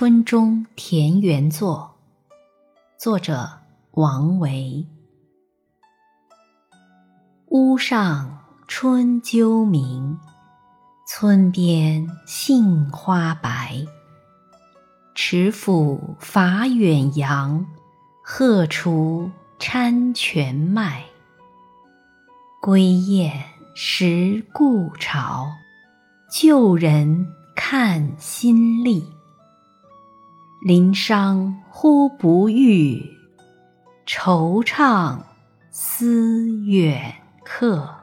春中田园作》，作者王维。屋上春鸠鸣，村边杏花白。池府法远扬，鹤雏餐泉麦。归雁识故巢，旧人看新历。临觞忽不遇，惆怅思远客。